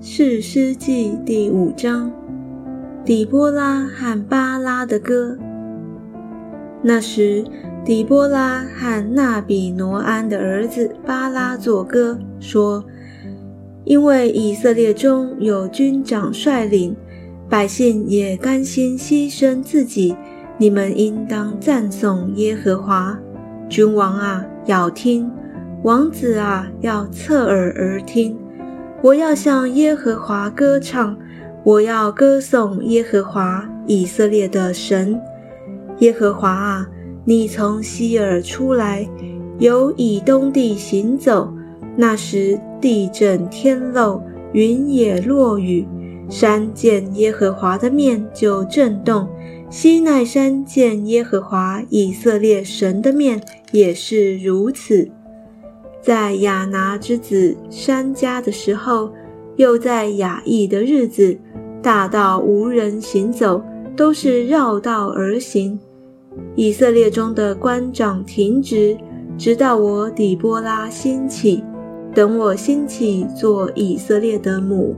士师记第五章，底波拉和巴拉的歌。那时，底波拉和纳比挪安的儿子巴拉作歌，说：“因为以色列中有军长率领，百姓也甘心牺牲自己，你们应当赞颂耶和华。君王啊，要听。”王子啊，要侧耳而听。我要向耶和华歌唱，我要歌颂耶和华以色列的神。耶和华啊，你从西尔出来，由以东地行走。那时地震天漏，云也落雨。山见耶和华的面就震动，西奈山见耶和华以色列神的面也是如此。在亚拿之子山家的时候，又在雅意的日子，大道无人行走，都是绕道而行。以色列中的官长停职，直到我底波拉兴起。等我兴起做以色列的母，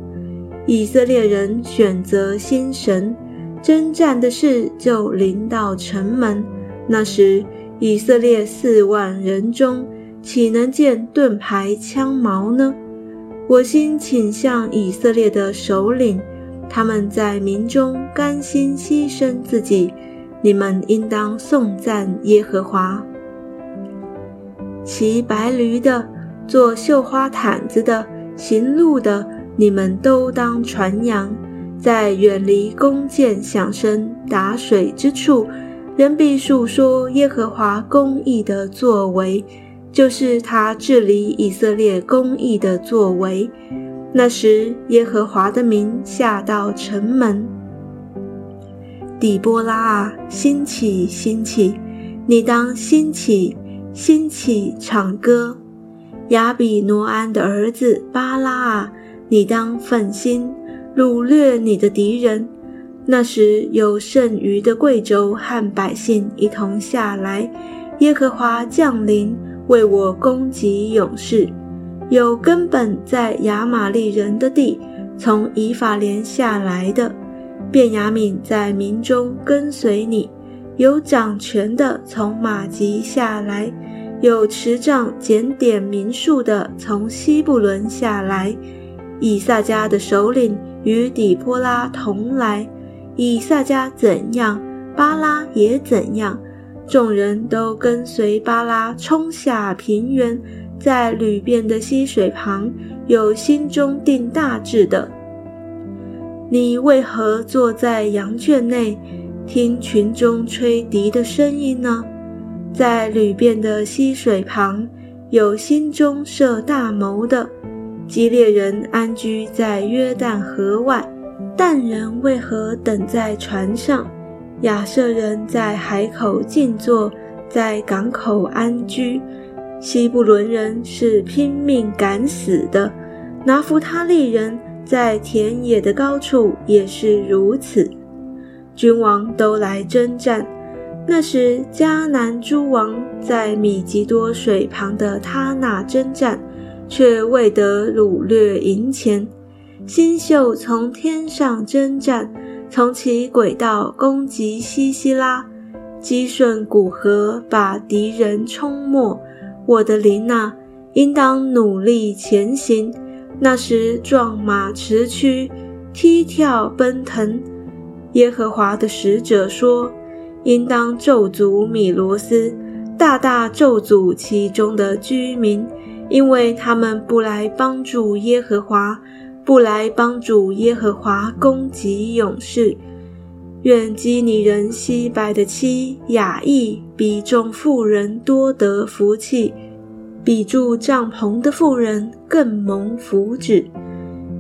以色列人选择新神，征战的事就临到城门。那时，以色列四万人中。岂能见盾牌枪矛呢？我心倾向以色列的首领，他们在民中甘心牺牲自己。你们应当颂赞耶和华。骑白驴的，做绣花毯子的，行路的，你们都当传扬。在远离弓箭响声、打水之处，人必述说耶和华公义的作为。就是他治理以色列公义的作为。那时，耶和华的名下到城门。底波拉啊，兴起，兴起！你当兴起，兴起，唱歌。亚比挪安的儿子巴拉啊，你当奋心，掳掠你的敌人。那时，有剩余的贵州和百姓一同下来，耶和华降临。为我攻击勇士，有根本在亚玛利人的地，从以法莲下来的，便雅悯在民中跟随你；有掌权的从马吉下来，有持杖检点民数的从西布伦下来。以撒家的首领与底波拉同来，以撒家怎样，巴拉也怎样。众人都跟随巴拉冲下平原，在吕遍的溪水旁，有心中定大志的。你为何坐在羊圈内，听群中吹笛的声音呢？在吕遍的溪水旁，有心中设大谋的。基列人安居在约旦河外，但人为何等在船上？亚瑟人在海口静坐，在港口安居；西布伦人是拼命赶死的，拿弗他利人在田野的高处也是如此。君王都来征战。那时迦南诸王在米吉多水旁的他那征战，却未得掳掠银钱。星宿从天上征战。从其轨道攻击西西拉，击顺古河，把敌人冲没。我的琳娜，应当努力前行。那时壮马驰驱，踢跳奔腾。耶和华的使者说：“应当咒诅米罗斯，大大咒诅其中的居民，因为他们不来帮助耶和华。”不来帮助耶和华攻击勇士，愿基尼人西白的妻雅意比众妇人多得福气，比住帐篷的妇人更蒙福祉。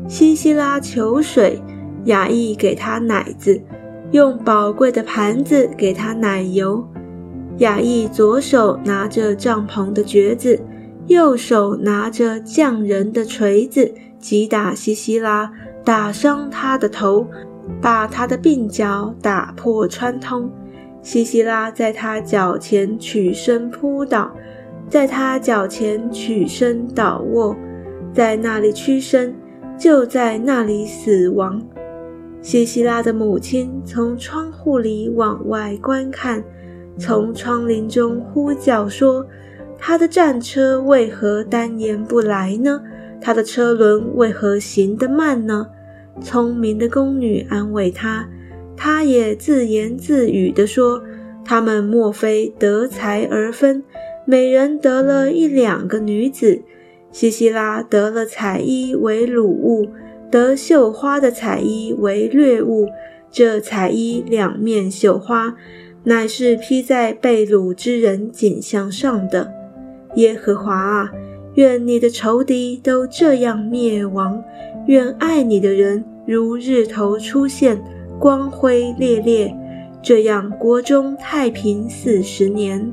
西西拉求水，雅意给他奶子，用宝贵的盘子给他奶油。雅意左手拿着帐篷的橛子，右手拿着匠人的锤子。击打西西拉，打伤他的头，把他的鬓角打破穿通。西西拉在他脚前曲身扑倒，在他脚前曲身倒卧，在那里屈身，就在那里死亡。西西拉的母亲从窗户里往外观看，从窗棂中呼叫说：“他的战车为何单言不来呢？他的车轮为何行得慢呢？”聪明的宫女安慰他，他也自言自语地说：“他们莫非得财而分，每人得了一两个女子？西西拉得了彩衣为掳物。”得绣花的彩衣为掠物，这彩衣两面绣花，乃是披在被掳之人颈项上的。耶和华啊，愿你的仇敌都这样灭亡，愿爱你的人如日头出现，光辉烈烈，这样国中太平四十年。